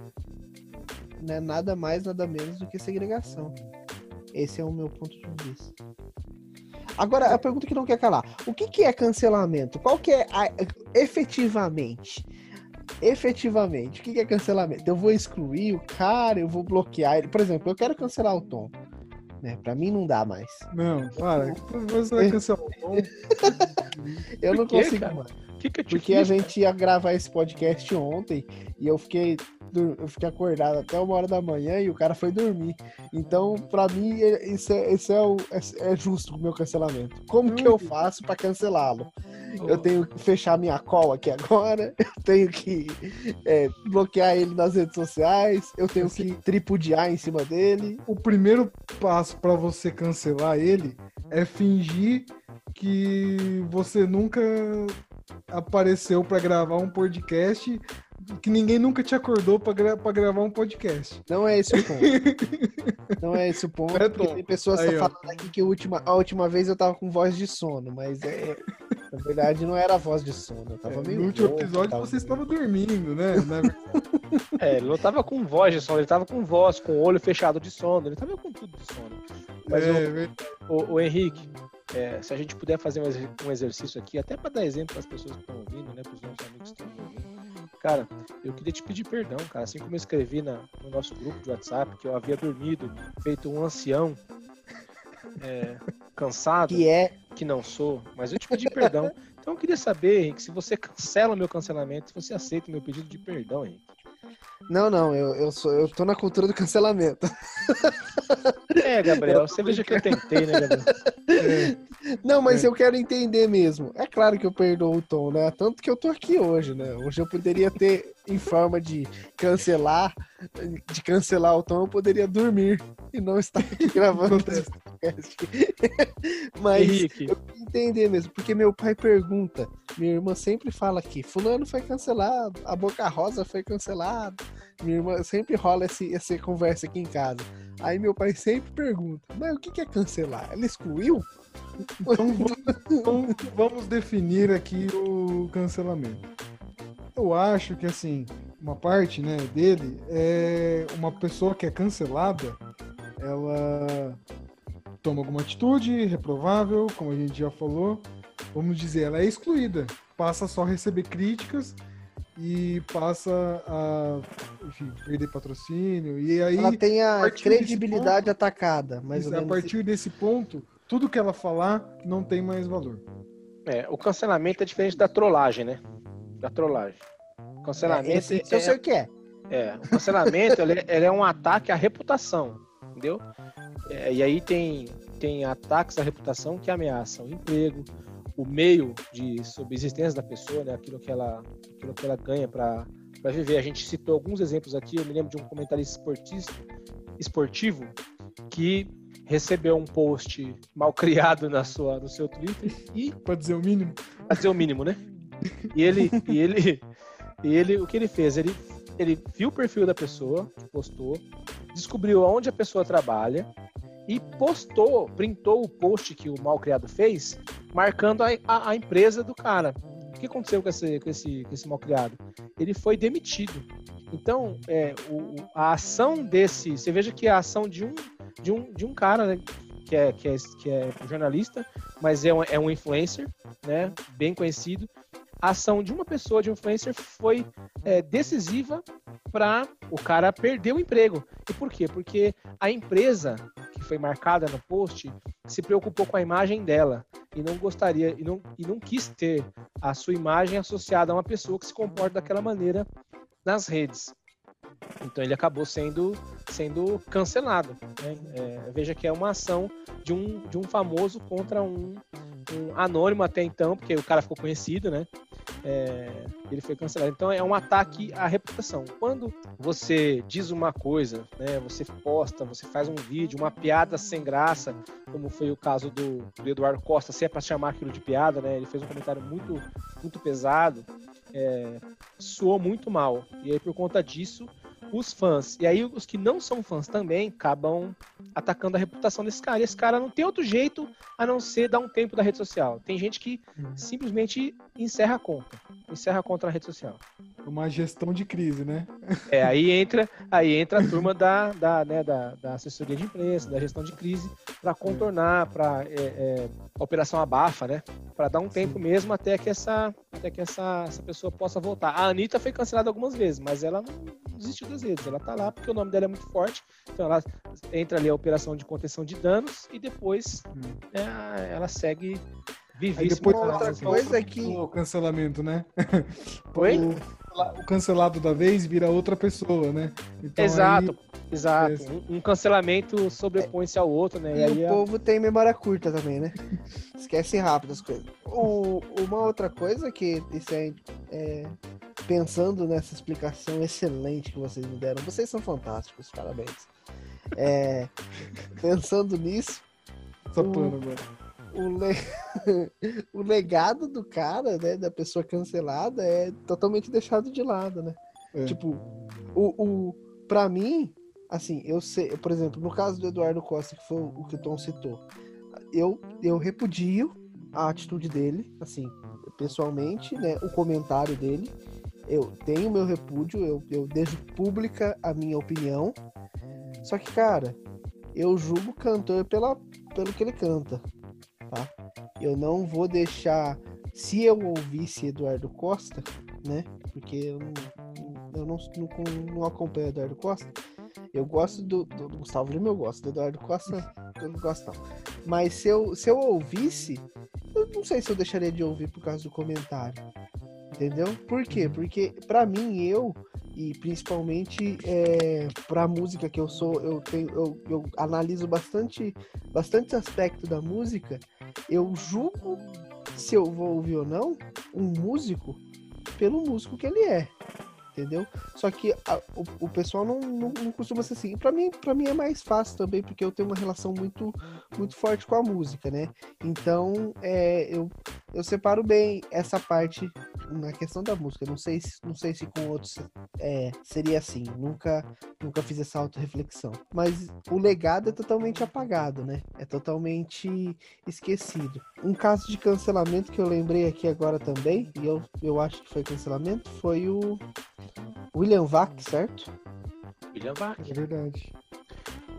Não é nada mais, nada menos do que segregação. Esse é o meu ponto de vista. Agora, a pergunta que não quer calar. O que, que é cancelamento? Qual que é a, efetivamente? Efetivamente, o que, que é cancelamento? Eu vou excluir o cara, eu vou bloquear ele. Por exemplo, eu quero cancelar o Tom. Né? Pra mim não dá mais. Não, para. [LAUGHS] Você vai cancelar o Tom. [LAUGHS] eu não consigo, mano. Que que Porque fiz, a gente ia gravar esse podcast ontem e eu fiquei eu fiquei acordado até uma hora da manhã e o cara foi dormir. Então, para mim, isso, é, isso é, o, é, é, justo o meu cancelamento. Como que eu faço para cancelá-lo? Eu tenho que fechar minha call aqui agora, [LAUGHS] eu tenho que é, bloquear ele nas redes sociais, eu tenho que tripudiar em cima dele. O primeiro passo para você cancelar ele é fingir que você nunca apareceu para gravar um podcast que ninguém nunca te acordou pra, gra pra gravar um podcast. Não é esse o ponto. [LAUGHS] não é esse o ponto. É, tem pessoas Aí, falando aqui que a última, a última vez eu tava com voz de sono, mas é, na verdade não era voz de sono. Eu tava é, meio no último louco, episódio você estava dormindo, né? [LAUGHS] é, ele não tava com voz de sono, ele tava com voz, com o olho fechado de sono, ele tava com tudo de sono. Mas é, o, o, o Henrique, é, se a gente puder fazer um exercício aqui, até para dar exemplo para as pessoas que estão ouvindo, né, para os nossos amigos. Cara, eu queria te pedir perdão, cara. Assim como eu escrevi na, no nosso grupo de WhatsApp que eu havia dormido, feito um ancião, [LAUGHS] é, cansado, que é que não sou, mas eu te pedi perdão. [LAUGHS] Então eu queria saber, Henrique, se você cancela o meu cancelamento, se você aceita o meu pedido de perdão, Henrique. Não, não, eu, eu, sou, eu tô na cultura do cancelamento. É, Gabriel, [LAUGHS] você veja que eu tentei, né, Gabriel? É. Não, mas é. eu quero entender mesmo. É claro que eu perdoo o Tom, né? Tanto que eu tô aqui hoje, né? Hoje eu poderia ter, em forma de cancelar, de cancelar o Tom, eu poderia dormir e não estar aqui [LAUGHS] gravando esse podcast. [LAUGHS] mas Henrique. eu quero entender mesmo, porque meu pai pergunta, minha irmã sempre fala aqui, fulano foi cancelado, a Boca Rosa foi cancelada. Minha irmã sempre rola esse, essa conversa aqui em casa. Aí meu pai sempre pergunta, mas o que é cancelar? Ela excluiu? Então vamos, vamos definir aqui o cancelamento. Eu acho que assim, uma parte né, dele é uma pessoa que é cancelada, ela toma alguma atitude reprovável, como a gente já falou, vamos dizer, ela é excluída, passa só a receber críticas e passa a enfim, perder patrocínio. E aí, ela tem a, a credibilidade ponto, atacada. Mas a partir desse ponto, tudo que ela falar não tem mais valor. É, o cancelamento é diferente da trollagem, né? Da trollagem. O cancelamento. Esse, esse eu sei o que é. É, o cancelamento [LAUGHS] ele, ele é um ataque à reputação, entendeu? É, e aí tem, tem ataques à reputação que ameaçam o emprego, o meio de subsistência da pessoa, né? aquilo, que ela, aquilo que ela ganha para viver. A gente citou alguns exemplos aqui, eu me lembro de um comentarista esportista, esportivo que recebeu um post mal criado na sua, no seu Twitter e. Para dizer o mínimo. Para dizer o mínimo, né? E ele, e ele, e ele, o que ele fez? Ele ele viu o perfil da pessoa, postou, descobriu onde a pessoa trabalha e postou, printou o post que o mal criado fez, marcando a, a, a empresa do cara. O que aconteceu com esse, com esse, com esse mal criado? Ele foi demitido. Então, é, o, a ação desse. Você veja que a ação de um, de um, de um cara, né, que, é, que, é, que é jornalista, mas é um, é um influencer, né, bem conhecido, a ação de uma pessoa, de um influencer, foi é, decisiva para o cara perder o emprego. E por quê? Porque a empresa que foi marcada no post se preocupou com a imagem dela e não gostaria e não, e não quis ter a sua imagem associada a uma pessoa que se comporta daquela maneira nas redes. Então ele acabou sendo, sendo cancelado. Né? É, veja que é uma ação de um, de um famoso contra um, um anônimo até então, porque o cara ficou conhecido, né? É, ele foi cancelado. Então é um ataque à reputação. Quando você diz uma coisa, né, você posta, você faz um vídeo, uma piada sem graça, como foi o caso do, do Eduardo Costa, se é para chamar aquilo de piada, né? Ele fez um comentário muito, muito pesado, é, soou muito mal. E aí por conta disso os fãs. E aí os que não são fãs também acabam atacando a reputação desse cara. E esse cara não tem outro jeito a não ser dar um tempo da rede social. Tem gente que uhum. simplesmente encerra a conta. Encerra a conta na rede social. Uma gestão de crise, né? É, aí entra, aí entra a turma da, da, né, da, da assessoria de imprensa, da gestão de crise, para contornar, para é, é, operação abafa, né? Para dar um tempo mesmo até que essa, até que essa, essa pessoa possa voltar. A Anitta foi cancelada algumas vezes, mas ela não desistiu das redes. Ela tá lá porque o nome dela é muito forte. Então ela entra ali a operação de contenção de danos e depois hum. é, ela segue vivíssima. Aí depois outra coisa é que o cancelamento, né? Oi? o cancelado da vez vira outra pessoa, né? Então, exato, aí... exato. Um, um, cancelamento sobrepõe-se ao outro, né? E, e aí o é... povo tem memória curta também, né? Esquece rápido as coisas. O, uma outra coisa que isso é, é, pensando nessa explicação excelente que vocês me deram, vocês são fantásticos, parabéns. É, [LAUGHS] pensando nisso. Só pano agora o, le... [LAUGHS] o legado do cara, né, da pessoa cancelada, é totalmente deixado de lado, né? É. Tipo, o, o, pra mim, assim, eu sei, por exemplo, no caso do Eduardo Costa, que foi o que o Tom citou, eu, eu repudio a atitude dele, assim, pessoalmente, né, o comentário dele, eu tenho meu repúdio, eu, eu deixo pública a minha opinião, só que, cara, eu julgo o cantor pela, pelo que ele canta tá? Eu não vou deixar. Se eu ouvisse Eduardo Costa, né? Porque eu não, eu não, não, não acompanho Eduardo Costa. Eu gosto do, do, do Gustavo Lima, eu gosto. Do Eduardo Costa, eu não gosto não. Mas se eu, se eu ouvisse, eu não sei se eu deixaria de ouvir por causa do comentário. Entendeu? Por quê? Porque, para mim, eu e principalmente é, para música que eu sou, eu tenho, eu, eu analiso bastante, bastante aspecto da música. Eu julgo se eu vou ouvir ou não um músico pelo músico que ele é entendeu? Só que a, o, o pessoal não, não, não, costuma ser assim. Para mim, para mim é mais fácil também porque eu tenho uma relação muito muito forte com a música, né? Então, é, eu eu separo bem essa parte na questão da música. Não sei se, não sei se com outros é, seria assim. Nunca nunca fiz essa auto-reflexão. Mas o legado é totalmente apagado, né? É totalmente esquecido. Um caso de cancelamento que eu lembrei aqui agora também, e eu, eu acho que foi cancelamento, foi o William Vac, certo? William Vac. É verdade.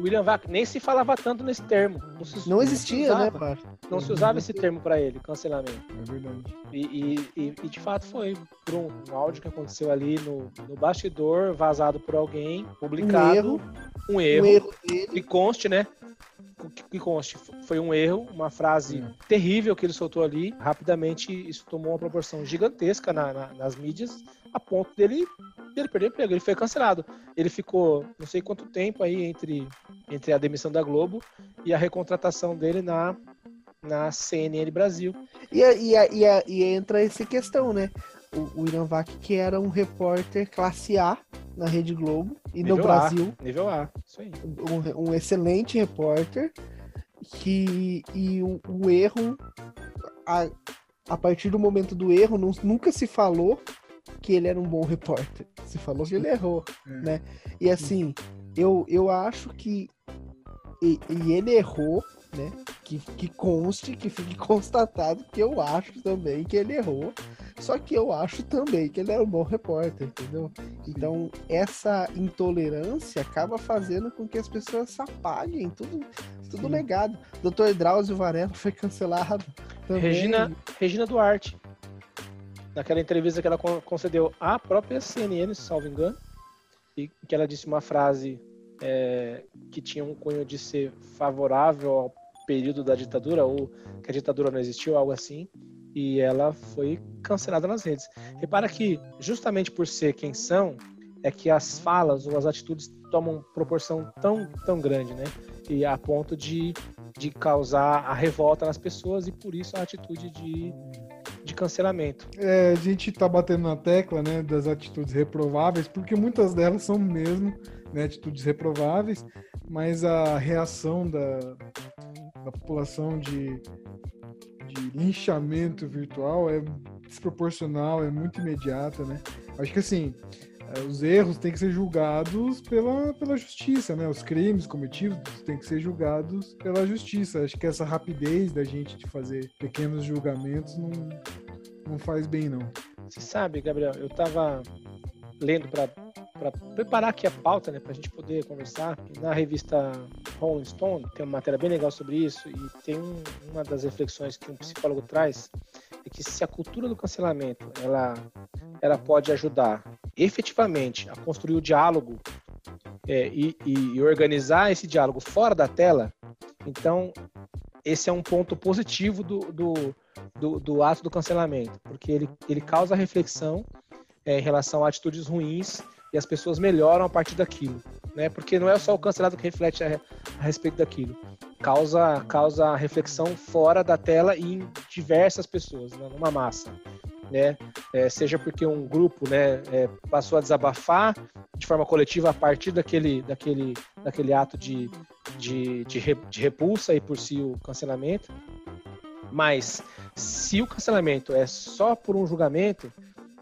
William Vac nem se falava tanto nesse termo. Não, se, não existia, não se né, Não se usava esse termo para ele, cancelamento. É verdade. E, e, e, de fato foi por um, um, áudio que aconteceu ali no, no bastidor, vazado por alguém, publicado. Um erro. Um erro. Um erro dele. E conste, né? Que conste, foi um erro, uma frase terrível que ele soltou ali. Rapidamente, isso tomou uma proporção gigantesca na, na, nas mídias, a ponto dele, dele perder o emprego. Ele foi cancelado. Ele ficou não sei quanto tempo aí entre, entre a demissão da Globo e a recontratação dele na, na CNN Brasil. E, e, e, e entra essa questão, né? O, o Irã Vac, que era um repórter classe A na Rede Globo e nível no Brasil. A, nível A, isso aí. Um, um excelente repórter que e o, o erro a, a partir do momento do erro não, nunca se falou que ele era um bom repórter. Se falou que ele errou, é. né? E assim, eu, eu acho que e, e ele errou, né? Que, que conste, que fique [LAUGHS] constatado que eu acho também que ele errou. Só que eu acho também que ele era um bom repórter, entendeu? Então, essa intolerância acaba fazendo com que as pessoas se apaguem, tudo, tudo legado. Dr. Drauzio Varela foi cancelado também. Regina, Regina Duarte. Naquela entrevista que ela concedeu à própria CNN, salvo engano, e que ela disse uma frase é, que tinha um cunho de ser favorável ao período da ditadura, ou que a ditadura não existiu, algo assim e ela foi cancelada nas redes. Repara que, justamente por ser quem são, é que as falas ou as atitudes tomam proporção tão, tão grande, né? E a ponto de, de causar a revolta nas pessoas e por isso a atitude de, de cancelamento. É, a gente tá batendo na tecla, né, das atitudes reprováveis, porque muitas delas são mesmo né, atitudes reprováveis, mas a reação da, da população de de linchamento virtual é desproporcional, é muito imediata, né? Acho que assim, é, os erros têm que ser julgados pela, pela justiça, né? Os crimes cometidos têm que ser julgados pela justiça. Acho que essa rapidez da gente de fazer pequenos julgamentos não, não faz bem, não. Você sabe, Gabriel, eu estava lendo para para preparar aqui a pauta, né, para a gente poder conversar. Na revista Rolling Stone tem uma matéria bem legal sobre isso e tem um, uma das reflexões que um psicólogo traz é que se a cultura do cancelamento ela ela pode ajudar efetivamente a construir o diálogo é, e, e, organizar esse diálogo fora da tela, então esse é um ponto positivo do, do, do, do ato do cancelamento, porque ele, ele causa reflexão é, em relação a atitudes ruins e as pessoas melhoram a partir daquilo, né? Porque não é só o cancelado que reflete a, a respeito daquilo, causa causa reflexão fora da tela e em diversas pessoas, né? numa massa, né? É, seja porque um grupo, né, é, passou a desabafar de forma coletiva a partir daquele daquele daquele ato de de, de, re, de repulsa e por si o cancelamento, mas se o cancelamento é só por um julgamento,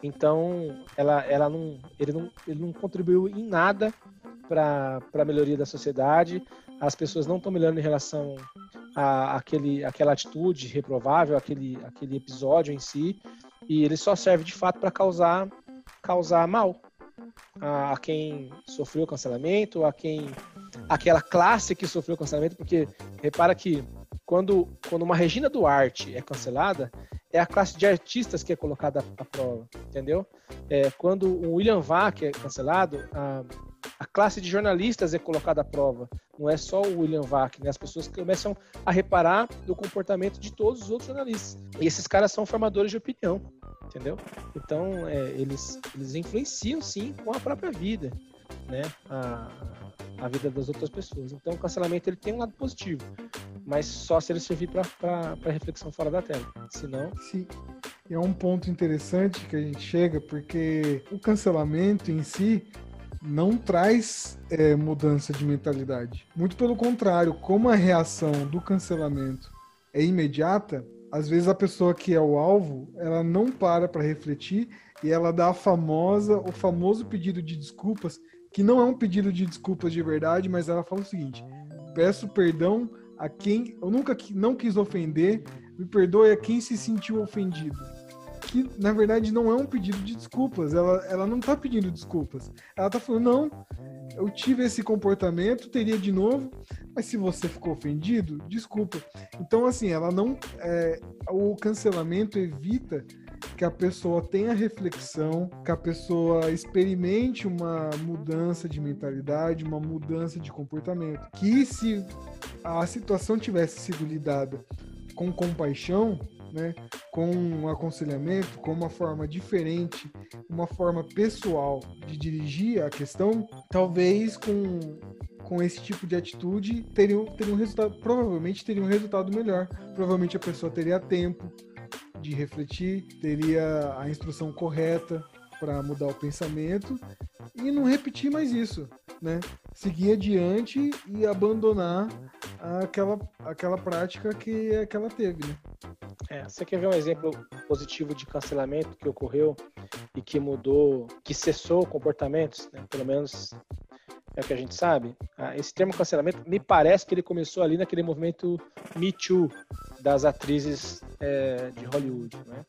então, ela, ela não, ele, não, ele não contribuiu em nada para a melhoria da sociedade. As pessoas não estão melhorando em relação àquela atitude reprovável, aquele, aquele episódio em si. E ele só serve de fato para causar, causar mal a, a, quem sofreu cancelamento, a quem aquela classe que sofreu cancelamento, porque repara que quando, quando uma Regina Duarte é cancelada, é a classe de artistas que é colocada à prova, entendeu? É, quando o William Vac é cancelado, a classe de jornalistas é colocada à prova. Não é só o William Vac, né? As pessoas começam a reparar do comportamento de todos os outros jornalistas. E esses caras são formadores de opinião, entendeu? Então, é, eles, eles influenciam, sim, com a própria vida, né? A, a vida das outras pessoas. Então, o cancelamento ele tem um lado positivo mas só se ele servir para reflexão fora da tela. Senão. Sim. É um ponto interessante que a gente chega, porque o cancelamento em si não traz é, mudança de mentalidade. Muito pelo contrário, como a reação do cancelamento é imediata, às vezes a pessoa que é o alvo, ela não para para refletir e ela dá a famosa, o famoso pedido de desculpas, que não é um pedido de desculpas de verdade, mas ela fala o seguinte: peço perdão a quem eu nunca não quis ofender, me perdoe a quem se sentiu ofendido. Que na verdade não é um pedido de desculpas, ela, ela não tá pedindo desculpas. Ela tá falando, não, eu tive esse comportamento, teria de novo, mas se você ficou ofendido, desculpa. Então, assim, ela não. É, o cancelamento evita que a pessoa tenha reflexão, que a pessoa experimente uma mudança de mentalidade, uma mudança de comportamento. Que se a situação tivesse sido lidada com compaixão, né, com um aconselhamento, com uma forma diferente, uma forma pessoal de dirigir a questão, talvez com, com esse tipo de atitude teria, teria um resultado, provavelmente teria um resultado melhor. Provavelmente a pessoa teria tempo de refletir, teria a instrução correta para mudar o pensamento e não repetir mais isso, né? Seguir adiante e abandonar aquela, aquela prática que, que ela teve, né? É, você quer ver um exemplo positivo de cancelamento que ocorreu e que mudou, que cessou comportamentos, né? pelo menos é o que a gente sabe. Ah, esse termo cancelamento me parece que ele começou ali naquele movimento Me Too das atrizes é, de Hollywood, né?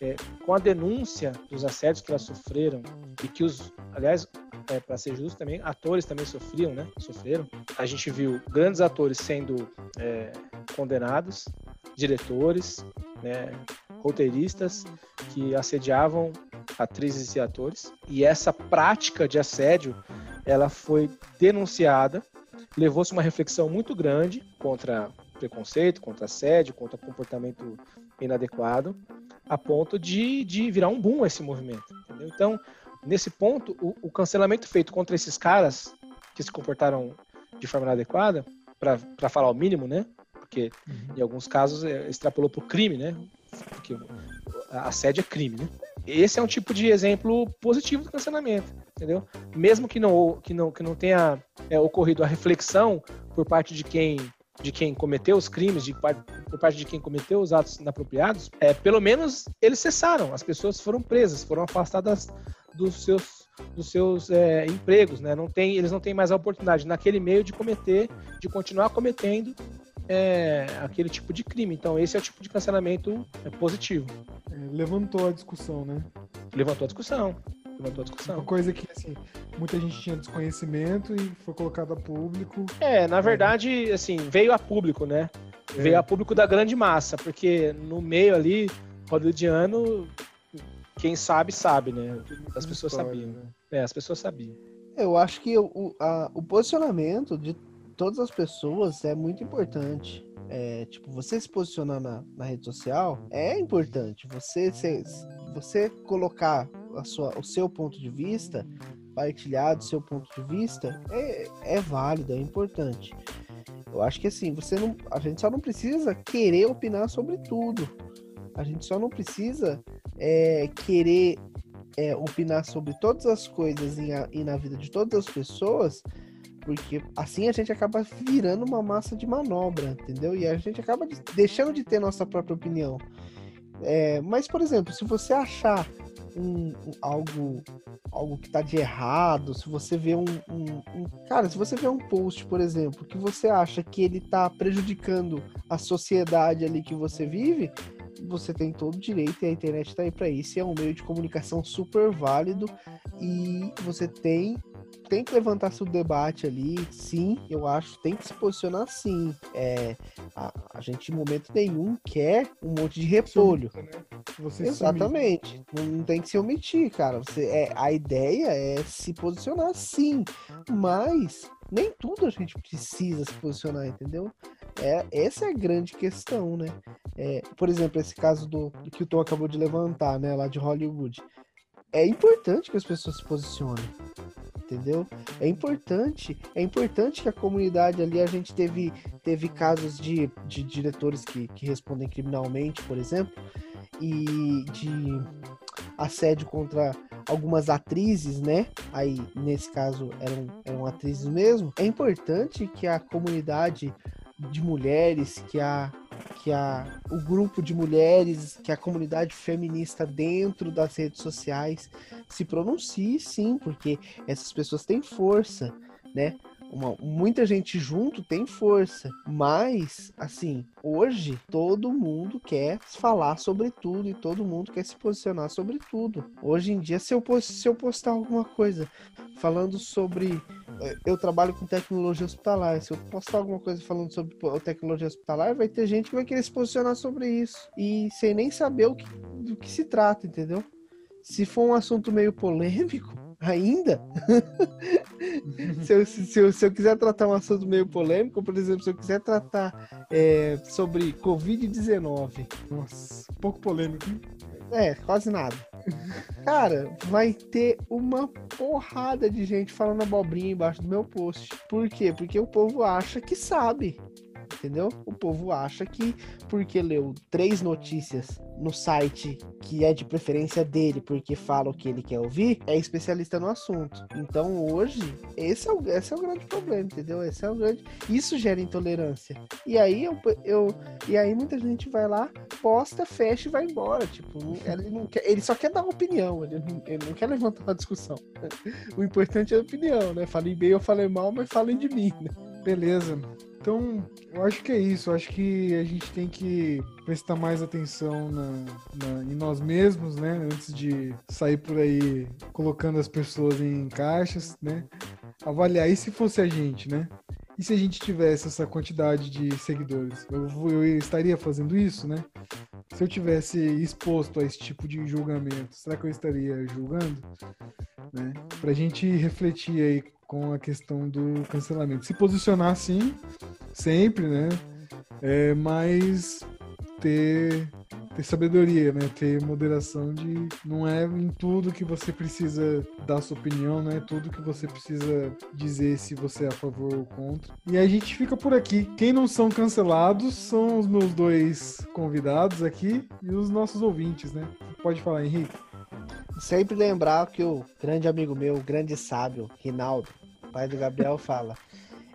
É, com a denúncia dos assédios que elas sofreram e que os, aliás, é, para ser justo também, atores também sofriam, né? Sofreram. A gente viu grandes atores sendo é, condenados, diretores, né? roteiristas que assediavam atrizes e atores. E essa prática de assédio, ela foi denunciada, levou-se uma reflexão muito grande contra preconceito, contra assédio, contra comportamento inadequado, a ponto de, de virar um boom esse movimento. Entendeu? Então, nesse ponto, o, o, cancelamento feito contra esses caras que se comportaram de forma inadequada, para falar o mínimo, né? Porque uhum. em alguns casos é, extrapolou para o crime, né? Porque a assédio é crime, né? Esse é um tipo de exemplo positivo do cancelamento, entendeu? Mesmo que não, que não, que não tenha é, ocorrido a reflexão por parte de quem de quem cometeu os crimes, de, por parte de quem cometeu os atos inapropriados, é, pelo menos eles cessaram, as pessoas foram presas, foram afastadas dos seus, dos seus é, empregos, né? Não tem, eles não têm mais a oportunidade naquele meio de cometer, de continuar cometendo é, aquele tipo de crime. Então, esse é o tipo de cancelamento é, positivo. É, levantou a discussão, né? Levantou a discussão. Levantou a discussão. Uma coisa que, assim, muita gente tinha desconhecimento e foi colocado a público. É, na verdade, assim, veio a público, né? É. Veio a público da grande massa, porque no meio ali, hollywoodiano, quem sabe, sabe, né? As pessoas História, sabiam. Né? É, as pessoas sabiam. Eu acho que o, a, o posicionamento de todas as pessoas é muito importante. É, tipo, você se posicionar na, na rede social é importante. Você, se, você colocar a sua, o seu ponto de vista, partilhar do seu ponto de vista, é, é válido, é importante. Eu acho que assim, você não, a gente só não precisa querer opinar sobre tudo. A gente só não precisa é, querer é, opinar sobre todas as coisas e, na vida de todas as pessoas, porque assim a gente acaba virando uma massa de manobra, entendeu? E a gente acaba deixando de ter nossa própria opinião. É, mas, por exemplo, se você achar um, um, algo algo que tá de errado, se você vê um, um, Cara, se você vê um post, por exemplo, que você acha que ele tá prejudicando a sociedade ali que você vive, você tem todo o direito e a internet está aí para isso. É um meio de comunicação super válido e você tem tem que levantar seu debate ali, sim, eu acho, tem que se posicionar sim. É, a, a gente, em momento nenhum, quer um monte de repolho. Você Exatamente. Não, não tem que se omitir, cara. Você, é, a ideia é se posicionar sim, mas nem tudo a gente precisa se posicionar, entendeu? É, essa é a grande questão, né? É, por exemplo, esse caso do, do, que o Tom acabou de levantar, né, lá de Hollywood. É importante que as pessoas se posicionem, entendeu? É importante, é importante que a comunidade ali, a gente teve, teve casos de, de diretores que, que respondem criminalmente, por exemplo, e de assédio contra algumas atrizes, né? Aí, nesse caso, eram, eram atrizes mesmo. É importante que a comunidade de mulheres, que a que a, o grupo de mulheres, que a comunidade feminista dentro das redes sociais se pronuncie, sim, porque essas pessoas têm força, né? Uma, muita gente junto tem força, mas assim, hoje todo mundo quer falar sobre tudo e todo mundo quer se posicionar sobre tudo. Hoje em dia, se eu, se eu postar alguma coisa falando sobre é, eu trabalho com tecnologia hospitalar. Se eu postar alguma coisa falando sobre tecnologia hospitalar, vai ter gente que vai querer se posicionar sobre isso. E sem nem saber o que, do que se trata, entendeu? Se for um assunto meio polêmico, ainda, [LAUGHS] se, eu, se, eu, se eu quiser tratar um assunto meio polêmico, por exemplo, se eu quiser tratar é, sobre Covid-19. Nossa, pouco polêmico, hein? É, quase nada. Cara, vai ter uma porrada de gente falando abobrinha embaixo do meu post. Por quê? Porque o povo acha que sabe entendeu? O povo acha que porque leu três notícias no site que é de preferência dele, porque fala o que ele quer ouvir, é especialista no assunto. Então hoje, esse é o, esse é o grande problema, entendeu? Esse é o grande. Isso gera intolerância. E aí eu, eu e aí muita gente vai lá, posta, fecha e vai embora. Tipo, ele, não quer, ele só quer dar opinião, ele não, ele não quer levantar uma discussão. [LAUGHS] O importante é a opinião, né? Falei bem ou falei mal, mas falem de mim, né? Beleza. Então, eu acho que é isso. Eu acho que a gente tem que prestar mais atenção na, na, em nós mesmos, né? Antes de sair por aí colocando as pessoas em caixas, né? Avaliar. E se fosse a gente, né? E se a gente tivesse essa quantidade de seguidores? Eu, eu estaria fazendo isso, né? Se eu tivesse exposto a esse tipo de julgamento, será que eu estaria julgando? Né? Pra gente refletir aí com a questão do cancelamento. Se posicionar sim, sempre, né? É, mas ter, ter sabedoria, né? Ter moderação de não é em tudo que você precisa dar sua opinião, não é tudo que você precisa dizer se você é a favor ou contra. E a gente fica por aqui. Quem não são cancelados são os meus dois convidados aqui e os nossos ouvintes, né? Pode falar, Henrique. Sempre lembrar que o grande amigo meu, o grande sábio, Rinaldo, pai do Gabriel, [LAUGHS] fala: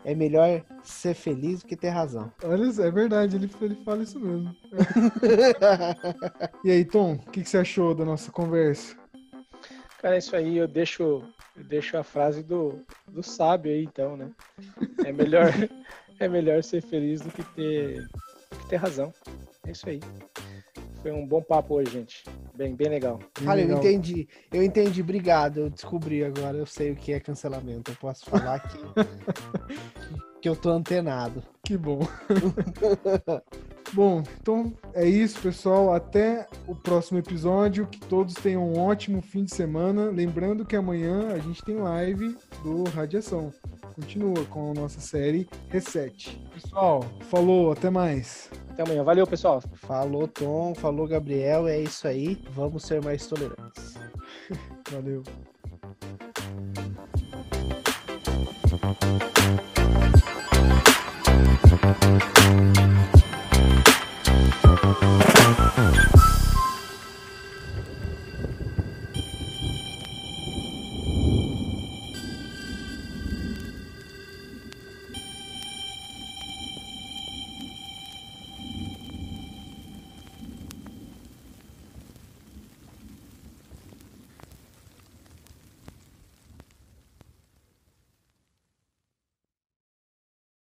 é melhor ser feliz do que ter razão. Olha, é verdade, ele, ele fala isso mesmo. [LAUGHS] e aí, Tom, o que, que, você achou da nossa conversa? Cara, isso aí eu deixo, eu deixo a frase do, do sábio aí, então, né? É melhor, [LAUGHS] é melhor ser feliz do que ter, do que ter razão. É isso aí. Foi um bom papo hoje, gente. Bem, bem legal. Olha, eu entendi. Eu entendi. Obrigado. Eu descobri agora. Eu sei o que é cancelamento. Eu posso falar que, [LAUGHS] que eu tô antenado. Que bom. [LAUGHS] bom, então é isso, pessoal. Até o próximo episódio. Que todos tenham um ótimo fim de semana. Lembrando que amanhã a gente tem live do Radiação. Continua com a nossa série Reset. Pessoal, falou, até mais. Até amanhã. Valeu, pessoal. Falou, Tom. Falou, Gabriel. É isso aí. Vamos ser mais tolerantes. [LAUGHS] Valeu.